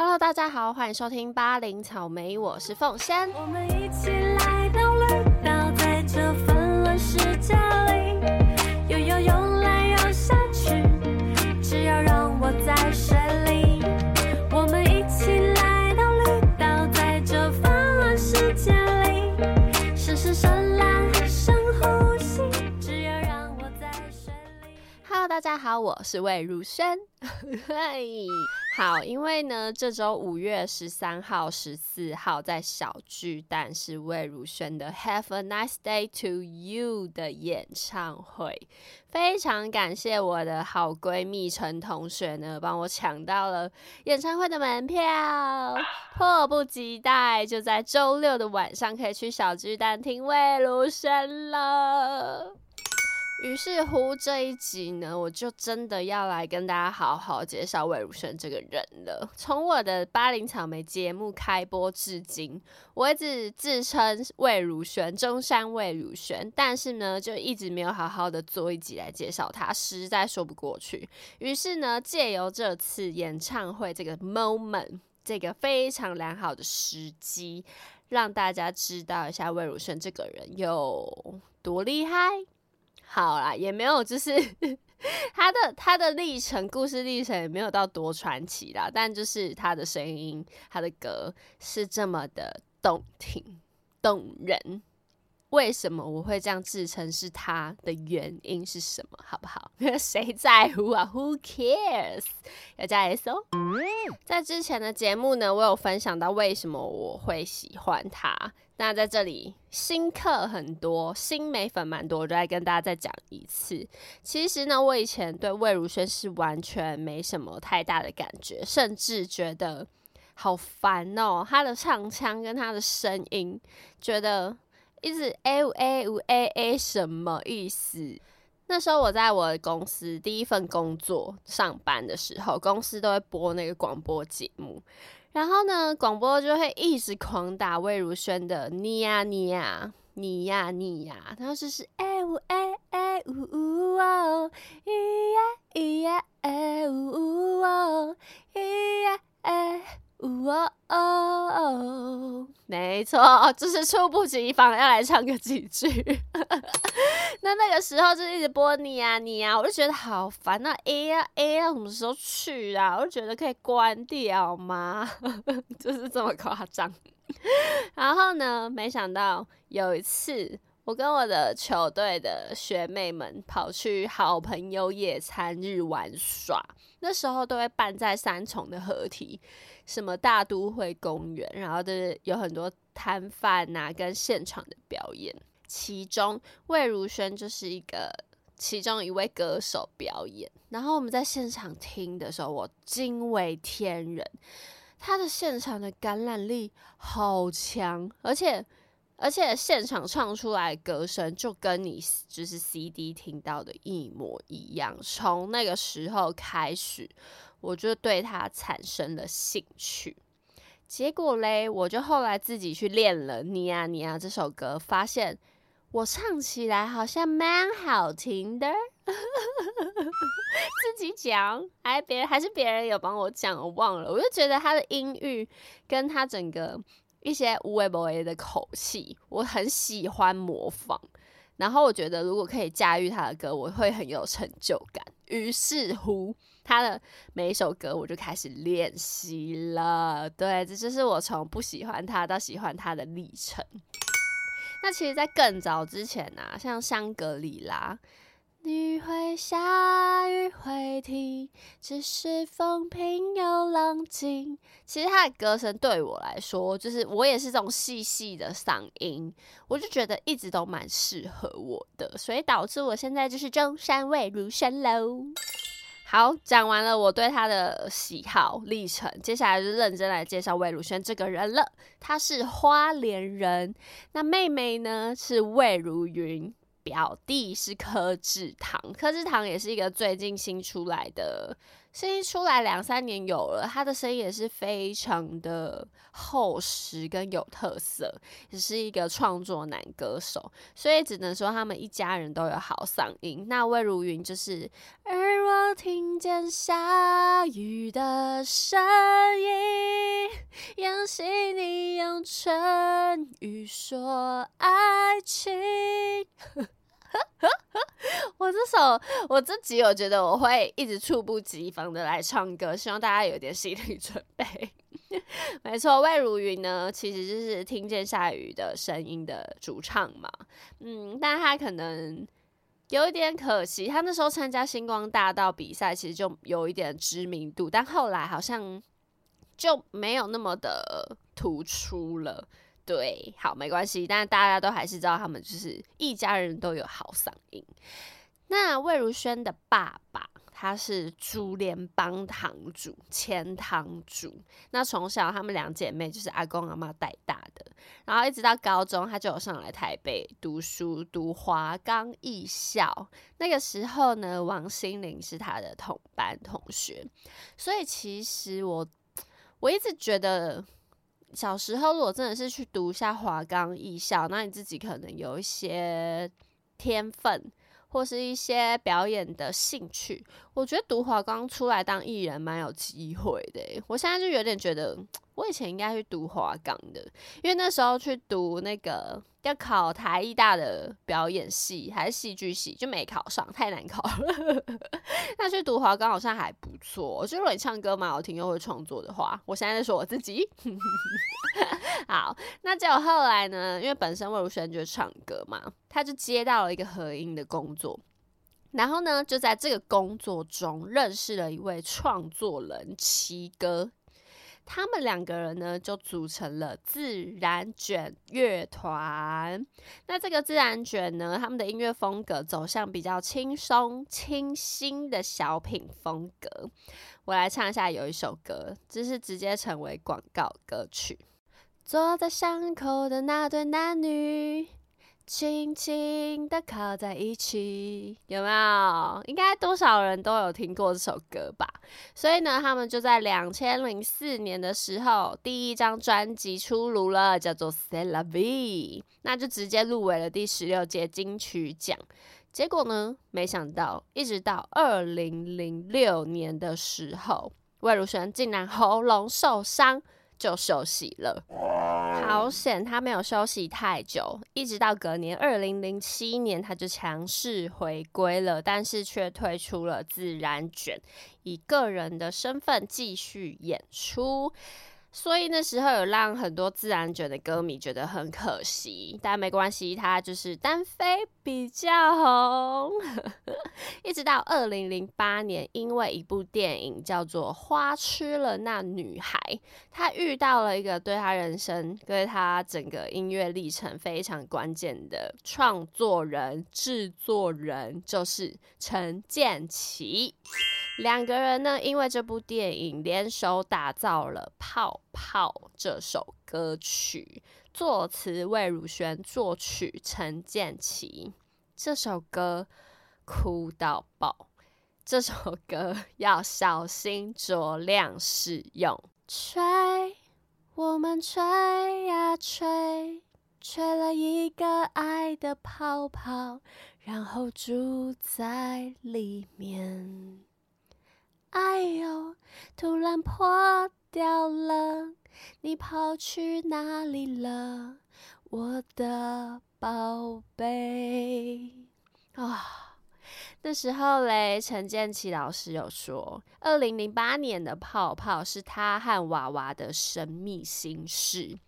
Hello，大家好，欢迎收听八零草莓，我是凤仙。我们一起来到绿岛，在这纷乱世界里，游游游来游下去，只要让我在水里。我们一起来到绿岛，在这纷乱世界里，深深深蓝，深呼吸，只要让我在水里。Hello，大家好，我是魏如萱。嘿，好，因为呢，这周五月十三号、十四号在小巨蛋是魏如萱的《Have a Nice Day to You》的演唱会，非常感谢我的好闺蜜陈同学呢，帮我抢到了演唱会的门票，迫不及待就在周六的晚上可以去小巨蛋听魏如萱了。于是乎，这一集呢，我就真的要来跟大家好好介绍魏如萱这个人了。从我的巴林草莓节目开播至今，我一直自称魏如萱，中山魏如萱，但是呢，就一直没有好好的做一集来介绍她，实在说不过去。于是呢，借由这次演唱会这个 moment，这个非常良好的时机，让大家知道一下魏如萱这个人有多厉害。好啦，也没有，就是 他的他的历程，故事历程也没有到多传奇啦，但就是他的声音，他的歌是这么的动听动人。为什么我会这样自称是他的原因是什么？好不好？因 为谁在乎啊？Who cares？要加 S 哦。在之前的节目呢，我有分享到为什么我会喜欢他。那在这里新客很多，新美粉蛮多，我就来跟大家再讲一次。其实呢，我以前对魏如萱是完全没什么太大的感觉，甚至觉得好烦哦，她的唱腔跟她的声音，觉得一直 a 呜 a 呜 a a 什么意思？那时候我在我的公司第一份工作上班的时候，公司都会播那个广播节目，然后呢，广播就会一直狂打魏如萱的你呀你呀你呀你呀，然后就是哎呜哎哎呜呜哦，咿呀咿呀哎呜呜哦，咿呀哎。呜哦哦，没错，就是猝不及防要来唱个几句。那那个时候就一直播你呀你呀，我就觉得好烦。那 A 呀 A 呀什么时候去啊？我就觉得可以关掉吗？就是这么夸张。然后呢，没想到有一次，我跟我的球队的学妹们跑去好朋友野餐日玩耍，那时候都会办在三重的合体，什么大都会公园，然后就是有很多摊贩呐，跟现场的表演。其中魏如萱就是一个其中一位歌手表演，然后我们在现场听的时候，我惊为天人，他的现场的感染力好强，而且而且现场唱出来歌声就跟你就是 CD 听到的一模一样。从那个时候开始，我就对他产生了兴趣。结果嘞，我就后来自己去练了《你呀你呀》这首歌，发现我唱起来好像蛮好听的。自己讲，哎别人还是别人有帮我讲，我忘了。我就觉得他的音域跟他整个一些无为不为的口气，我很喜欢模仿。然后我觉得如果可以驾驭他的歌，我会很有成就感。于是乎，他的每一首歌我就开始练习了。对，这就是我从不喜欢他到喜欢他的历程。那其实，在更早之前啊，像香格里拉。雨会下，雨会停，只是风平又浪静。其实他的歌声对我来说，就是我也是这种细细的嗓音，我就觉得一直都蛮适合我的，所以导致我现在就是中山魏如萱喽。好，讲完了我对他的喜好历程，接下来就认真来介绍魏如萱这个人了。她是花莲人，那妹妹呢是魏如云。表弟是柯志堂，柯志堂也是一个最近新出来的，声音出来两三年有了，他的声音也是非常的厚实跟有特色，也是一个创作男歌手，所以只能说他们一家人都有好嗓音。那魏如云就是，而我听见下雨的声音。相信你用唇语说爱情。我这首，我这集，我觉得我会一直猝不及防的来唱歌，希望大家有点心理准备。没错，魏如云呢，其实就是听见下雨的声音的主唱嘛。嗯，但他可能有一点可惜，他那时候参加星光大道比赛，其实就有一点知名度，但后来好像就没有那么的突出了。对，好，没关系，但大家都还是知道他们就是一家人都有好嗓音。那魏如萱的爸爸，他是珠联帮堂主、前堂主。那从小他们两姐妹就是阿公阿妈带大的，然后一直到高中，他就有上来台北读书，读华冈艺校。那个时候呢，王心凌是他的同班同学，所以其实我我一直觉得。小时候，如果真的是去读一下华冈艺校，那你自己可能有一些天分，或是一些表演的兴趣。我觉得读华冈出来当艺人蛮有机会的。我现在就有点觉得。我以前应该去读华冈的，因为那时候去读那个要考台艺大的表演系还是戏剧系，就没考上，太难考了。那去读华冈好像还不错，就如果你唱歌蛮好听又会创作的话，我现在在说我自己。好，那结果后来呢？因为本身魏如萱就是唱歌嘛，他就接到了一个合音的工作，然后呢，就在这个工作中认识了一位创作人七哥。他们两个人呢，就组成了自然卷乐团。那这个自然卷呢，他们的音乐风格走向比较轻松、清新的小品风格。我来唱一下，有一首歌，这是直接成为广告歌曲。坐在巷口的那对男女。轻轻的靠在一起，有没有？应该多少人都有听过这首歌吧？所以呢，他们就在两千零四年的时候，第一张专辑出炉了，叫做《c e l a v i 那就直接入围了第十六届金曲奖。结果呢，没想到，一直到二零零六年的时候，魏如萱竟然喉咙受伤。就休息了，好险他没有休息太久，一直到隔年二零零七年，他就强势回归了，但是却退出了自然卷，以个人的身份继续演出。所以那时候有让很多自然卷的歌迷觉得很可惜，但没关系，他就是单飞比较红。一直到二零零八年，因为一部电影叫做《花痴了那女孩》，他遇到了一个对他人生、对他整个音乐历程非常关键的创作人、制作人，就是陈建奇。两个人呢，因为这部电影联手打造了《泡泡》这首歌曲，作词魏如萱，作曲陈建奇。这首歌哭到爆，这首歌 要小心酌量使用。吹，我们吹呀吹，吹了一个爱的泡泡，然后住在里面。哎呦，突然破掉了，你跑去哪里了，我的宝贝？啊，那时候嘞，陈建奇老师有说，二零零八年的泡泡是他和娃娃的神秘心事。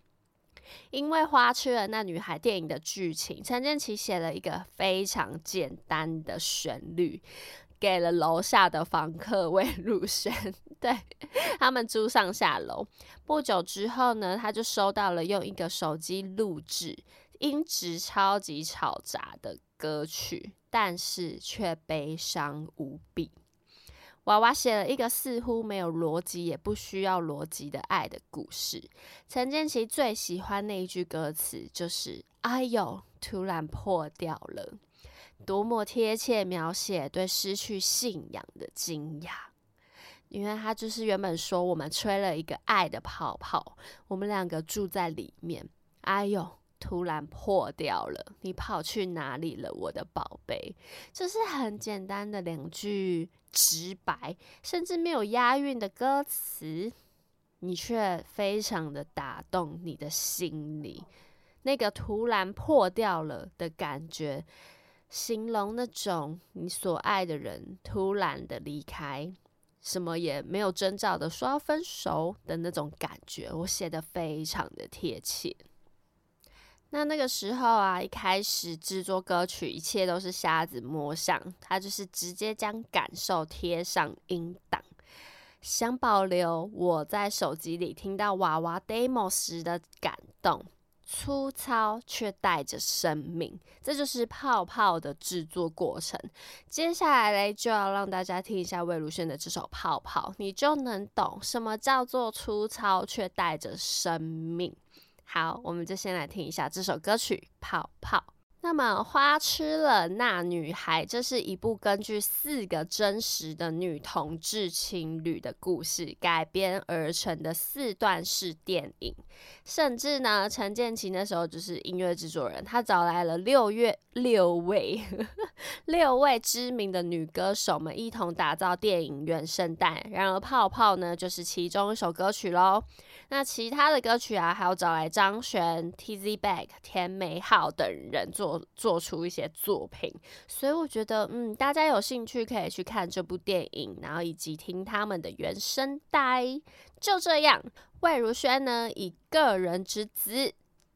因为花痴了那女孩电影的剧情，陈建奇写了一个非常简单的旋律。给了楼下的房客魏如萱，对他们租上下楼。不久之后呢，他就收到了用一个手机录制、音质超级吵杂的歌曲，但是却悲伤无比。娃娃写了一个似乎没有逻辑，也不需要逻辑的爱的故事。陈建奇最喜欢那一句歌词，就是“哎呦，突然破掉了”。多么贴切描写对失去信仰的惊讶，因为他就是原本说我们吹了一个爱的泡泡，我们两个住在里面，哎呦，突然破掉了，你跑去哪里了，我的宝贝？就是很简单的两句直白，甚至没有押韵的歌词，你却非常的打动你的心里，那个突然破掉了的感觉，形容那种你所爱的人突然的离开，什么也没有征兆的说要分手的那种感觉，我写的非常的贴切。那那个时候啊，一开始制作歌曲，一切都是瞎子摸象，他就是直接将感受贴上音档，想保留我在手机里听到娃娃 demo 时的感动，粗糙却带着生命，这就是泡泡的制作过程。接下来嘞，就要让大家听一下魏如萱的这首《泡泡》，你就能懂什么叫做粗糙却带着生命。好，我们就先来听一下这首歌曲《泡泡》。那么，《花痴了那女孩》这是一部根据四个真实的女同志情侣的故事改编而成的四段式电影。甚至呢，陈建奇那时候就是音乐制作人，他找来了六月六位 六位知名的女歌手们一同打造电影原声带。然而，《泡泡》呢，就是其中一首歌曲喽。那其他的歌曲啊，还有找来张悬、T.Z. Back、田美好等人做做出一些作品，所以我觉得，嗯，大家有兴趣可以去看这部电影，然后以及听他们的原声带。就这样，魏如萱呢，以个人之资，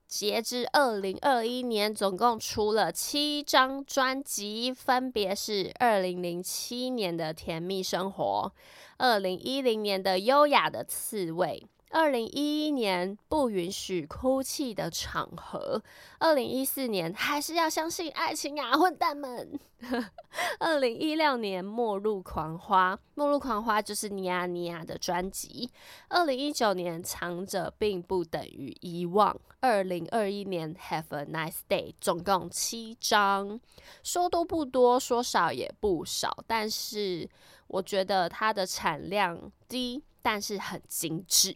截至二零二一年，总共出了七张专辑，分别是二零零七年的《甜蜜生活》，二零一零年的《优雅的刺猬》。二零一一年不允许哭泣的场合，二零一四年还是要相信爱情啊，混蛋们！二零一六年末路狂花，末路狂花就是尼亚尼亚的专辑。二零一九年藏着并不等于遗忘。二零二一年 Have a nice day，总共七张，说多不多，说少也不少，但是我觉得它的产量低，但是很精致。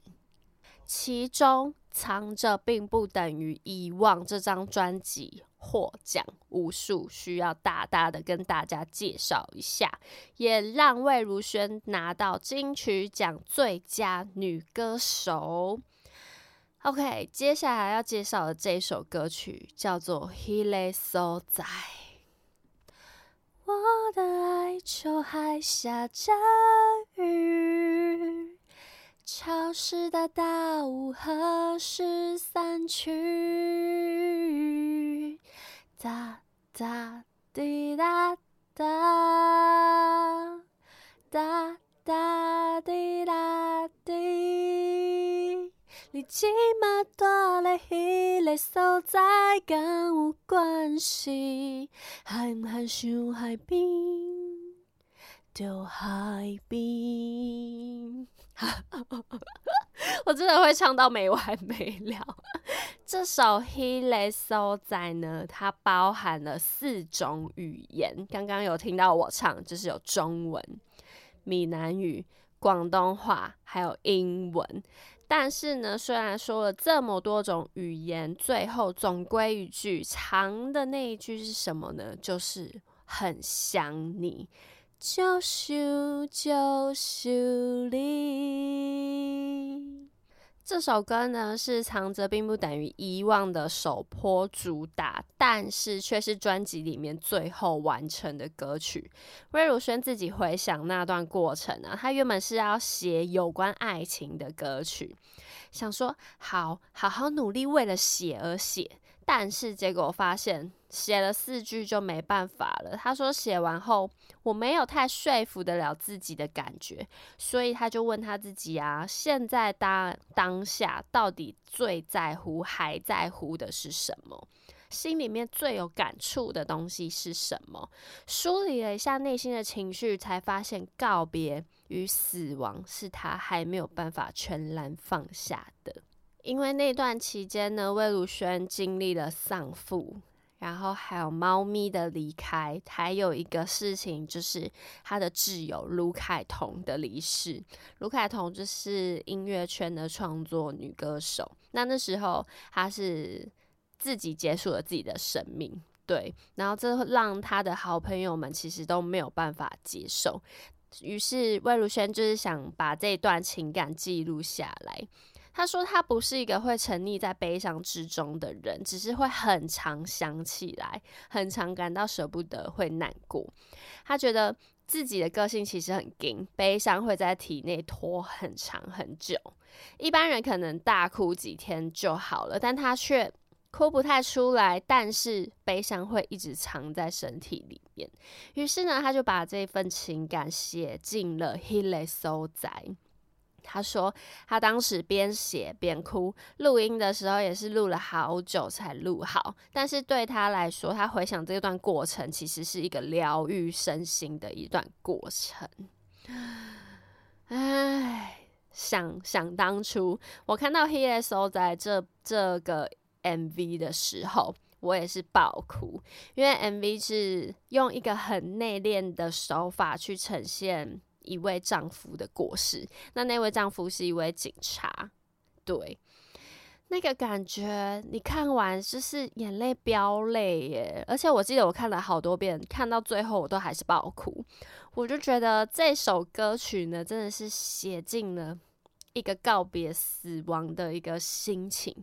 其中藏着并不等于遗忘。这张专辑获奖无数，需要大大的跟大家介绍一下，也让魏如萱拿到金曲奖最佳女歌手。OK，接下来要介绍的这首歌曲叫做《Hele So 在》，我的爱就还下着雨。潮湿的大雾何时散去？哒哒滴答答，哒哒滴答滴。你即马住咧迄个所在，敢有关系？害唔害想海边？就海边。我真的会唱到没完没了。这首《Hele So 在》呢，它包含了四种语言。刚刚有听到我唱，就是有中文、闽南语、广东话，还有英文。但是呢，虽然说了这么多种语言，最后总归一句长的那一句是什么呢？就是很想你。就想就想你。这首歌呢是藏着并不等于遗忘的首播主打，但是却是专辑里面最后完成的歌曲。魏如萱自己回想那段过程呢，她原本是要写有关爱情的歌曲，想说好好好努力为了写而写，但是结果发现。写了四句就没办法了。他说写完后我没有太说服得了自己的感觉，所以他就问他自己啊，现在当当下到底最在乎还在乎的是什么？心里面最有感触的东西是什么？梳理了一下内心的情绪，才发现告别与死亡是他还没有办法全然放下的。因为那段期间呢，魏如萱经历了丧父。然后还有猫咪的离开，还有一个事情就是她的挚友卢凯彤的离世。卢凯彤就是音乐圈的创作女歌手，那那时候她是自己结束了自己的生命，对。然后这让他的好朋友们其实都没有办法接受。于是魏如萱就是想把这段情感记录下来。他说他不是一个会沉溺在悲伤之中的人，只是会很常想起来，很常感到舍不得，会难过。他觉得自己的个性其实很硬，悲伤会在体内拖很长很久。一般人可能大哭几天就好了，但他却哭不太出来，但是悲伤会一直藏在身体里面。于是呢，他就把这份情感写进了《He l e So 在》。他说，他当时边写边哭，录音的时候也是录了好久才录好。但是对他来说，他回想这段过程，其实是一个疗愈身心的一段过程。唉，想想当初我看到 He S O 在这这个 M V 的时候，我也是爆哭，因为 M V 是用一个很内敛的手法去呈现。一位丈夫的过世，那那位丈夫是一位警察，对，那个感觉你看完就是眼泪飙泪耶，而且我记得我看了好多遍，看到最后我都还是爆哭，我就觉得这首歌曲呢，真的是写尽了一个告别死亡的一个心情，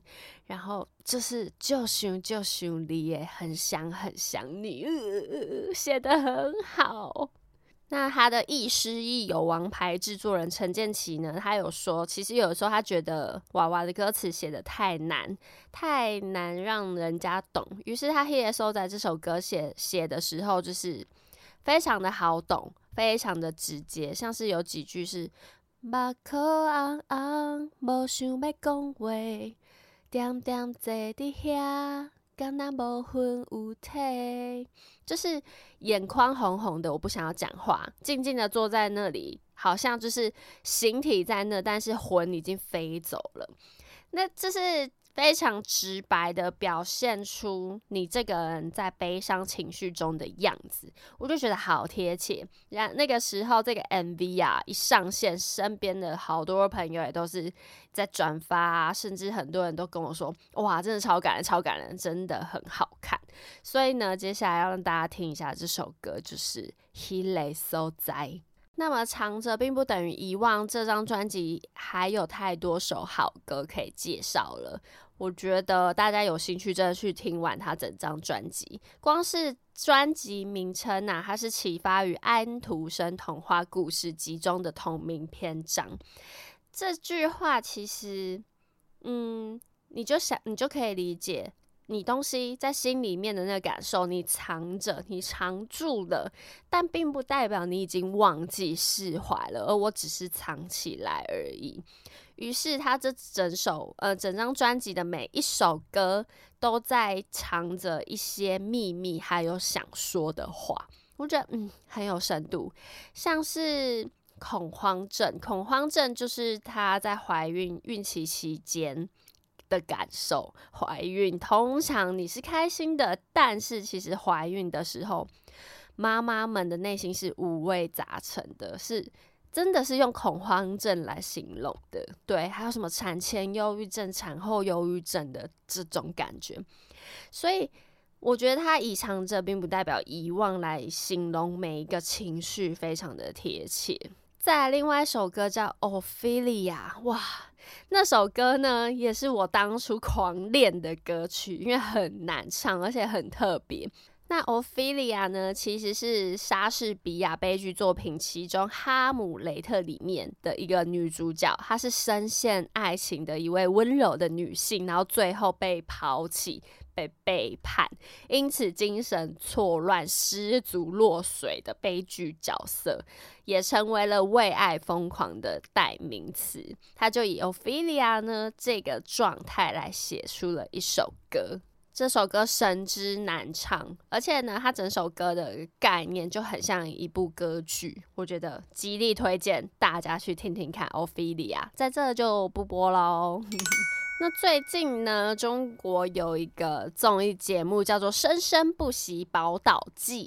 然后就是就想就想你耶，很想很想你，写的很好。那他的亦师亦友王牌制作人陈建奇呢？他有说，其实有的时候他觉得娃娃的歌词写的太难，太难让人家懂。于是他 He S O 在这首歌写写的时候，就是非常的好懂，非常的直接。像是有几句是“目眶红红，无想要讲话，点点坐伫遐”。刚那无魂无体，就是眼眶红红的，我不想要讲话，静静的坐在那里，好像就是形体在那，但是魂已经飞走了。那这是。非常直白的表现出你这个人在悲伤情绪中的样子，我就觉得好贴切。然那个时候，这个 MV 啊一上线，身边的好多朋友也都是在转发，啊，甚至很多人都跟我说：“哇，真的超感人，超感人，真的很好看。”所以呢，接下来要让大家听一下这首歌，就是《He Lay So 在》。那么藏着并不等于遗忘，这张专辑还有太多首好歌可以介绍了。我觉得大家有兴趣，真的去听完他整张专辑。光是专辑名称呐，它是启发于安徒生童话故事集中的同名篇章。这句话其实，嗯，你就想，你就可以理解。你东西在心里面的那个感受，你藏着，你藏住了，但并不代表你已经忘记释怀了，而我只是藏起来而已。于是他这整首呃整张专辑的每一首歌都在藏着一些秘密，还有想说的话。我觉得嗯很有深度，像是恐慌症，恐慌症就是她在怀孕孕期期间。的感受，怀孕通常你是开心的，但是其实怀孕的时候，妈妈们的内心是五味杂陈的，是真的是用恐慌症来形容的。对，还有什么产前忧郁症、产后忧郁症的这种感觉，所以我觉得他以藏着，并不代表遗忘来形容每一个情绪，非常的贴切。再来，另外一首歌叫《Ophelia》，哇！那首歌呢，也是我当初狂练的歌曲，因为很难唱，而且很特别。那 Ophelia 呢，其实是莎士比亚悲剧作品其中《哈姆雷特》里面的一个女主角，她是深陷爱情的一位温柔的女性，然后最后被抛弃。被背叛，因此精神错乱、失足落水的悲剧角色，也成为了为爱疯狂的代名词。他就以 Ophelia 呢这个状态来写出了一首歌。这首歌神之难唱，而且呢，它整首歌的概念就很像一部歌剧。我觉得极力推荐大家去听听看 Ophelia，在这就不播喽。那最近呢，中国有一个综艺节目叫做《生生不息宝岛记》，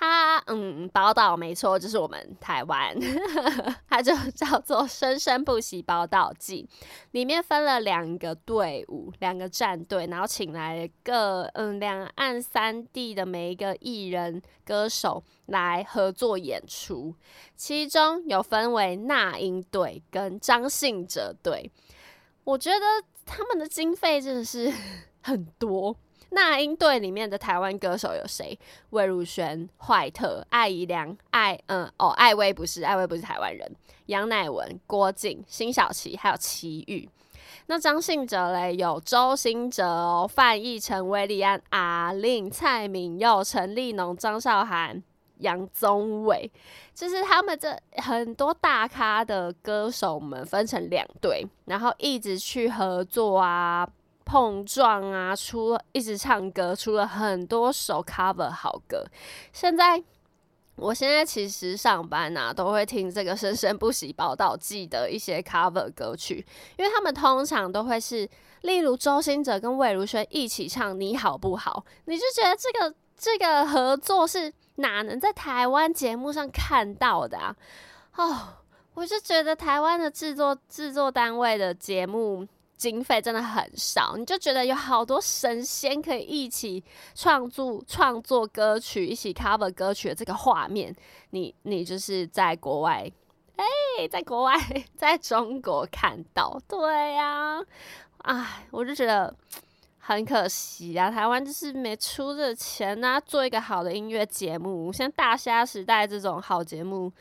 它嗯，宝岛没错，就是我们台湾，它就叫做《生生不息宝岛记》，里面分了两个队伍，两个战队，然后请来各嗯两岸三地的每一个艺人歌手来合作演出，其中有分为那英队跟张信哲队，我觉得他们的经费真的是 很多。那英队里面的台湾歌手有谁？魏如萱、坏特、艾怡良、艾嗯哦，艾薇不是，艾薇不是台湾人。杨乃文、郭靖、辛晓琪，还有齐豫。那张信哲嘞，有周兴哲、范逸臣、威利安、阿令、蔡敏佑、陈立农、张韶涵、杨宗纬，就是他们这很多大咖的歌手们分成两队，然后一直去合作啊。碰撞啊，出一直唱歌，出了很多首 cover 好歌。现在，我现在其实上班啊，都会听这个《生生不息报道记》的一些 cover 歌曲，因为他们通常都会是，例如周兴哲跟魏如萱一起唱《你好不好》，你就觉得这个这个合作是哪能在台湾节目上看到的啊？哦，我就觉得台湾的制作制作单位的节目。经费真的很少，你就觉得有好多神仙可以一起创作创作歌曲，一起 cover 歌曲的这个画面，你你就是在国外，哎，在国外，在中国看到，对呀，哎，我就觉得很可惜啊，台湾就是没出这钱啊，做一个好的音乐节目，像大虾时代这种好节目。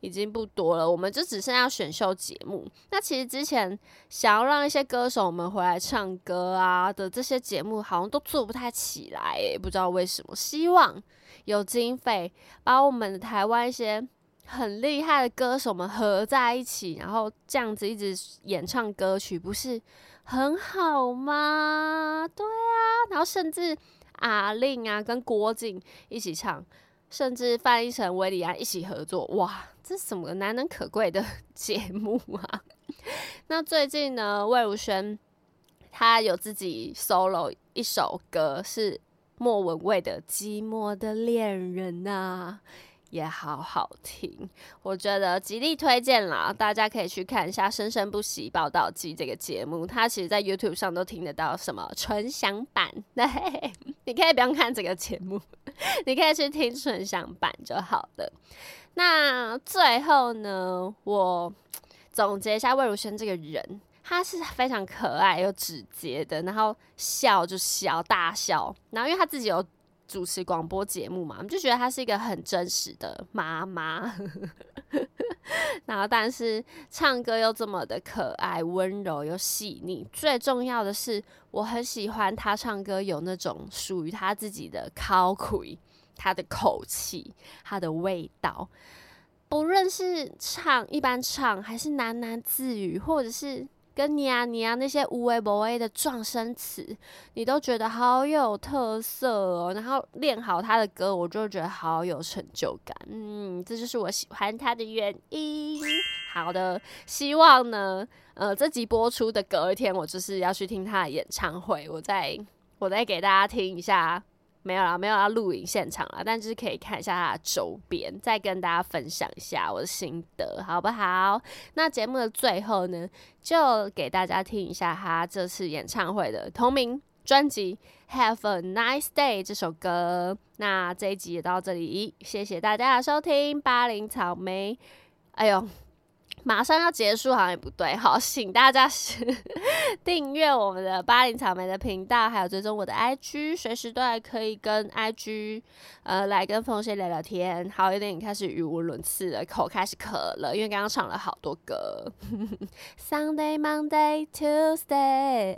已经不多了，我们就只剩下选秀节目。那其实之前想要让一些歌手们回来唱歌啊的这些节目，好像都做不太起来，不知道为什么。希望有经费把我们的台湾一些很厉害的歌手们合在一起，然后这样子一直演唱歌曲，不是很好吗？对啊，然后甚至阿令啊跟郭靖一起唱。甚至翻译成维里安一起合作，哇，这什么难能可贵的 节目啊？那最近呢，魏如萱她有自己 solo 一首歌，是莫文蔚的《寂寞的恋人》呐。也好好听，我觉得极力推荐啦，大家可以去看一下《生生不息报道记》这个节目，它其实在 YouTube 上都听得到什么纯享版，对，你可以不用看这个节目，你可以去听纯享版就好了。那最后呢，我总结一下魏如萱这个人，她是非常可爱又直接的，然后笑就笑大笑，然后因为她自己有。主持广播节目嘛，我们就觉得她是一个很真实的妈妈，然后但是唱歌又这么的可爱、温柔又细腻。最重要的是，我很喜欢她唱歌有那种属于她自己的口气，她的口气，她的味道。不论是唱一般唱，还是喃喃自语，或者是。跟你啊你啊那些无为不为的撞声词，你都觉得好有特色哦。然后练好他的歌，我就觉得好有成就感。嗯，这就是我喜欢他的原因。好的，希望呢，呃，这集播出的隔一天，我就是要去听他的演唱会，我再我再给大家听一下。没有啦，没有要录影现场啦，但就是可以看一下它的周边，再跟大家分享一下我的心得，好不好？那节目的最后呢，就给大家听一下他这次演唱会的同名专辑《Have a Nice Day》这首歌。那这一集也到这里，谢谢大家的收听，巴林草莓。哎呦。马上要结束好像也不对，好，请大家 订阅我们的巴林草莓的频道，还有追踪我的 IG，随时都还可以跟 IG 呃来跟凤仙聊聊天。好，有点开始语无伦次了，口开始渴了，因为刚刚唱了好多歌。Sunday, Monday, Tuesday,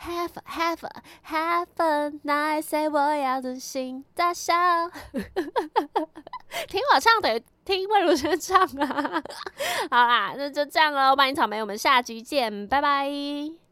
have have have a nice day，我要真心大笑。听我唱的听魏如萱唱啊！好啦，那就这样喽，欢迎草莓，我们下集见，拜拜。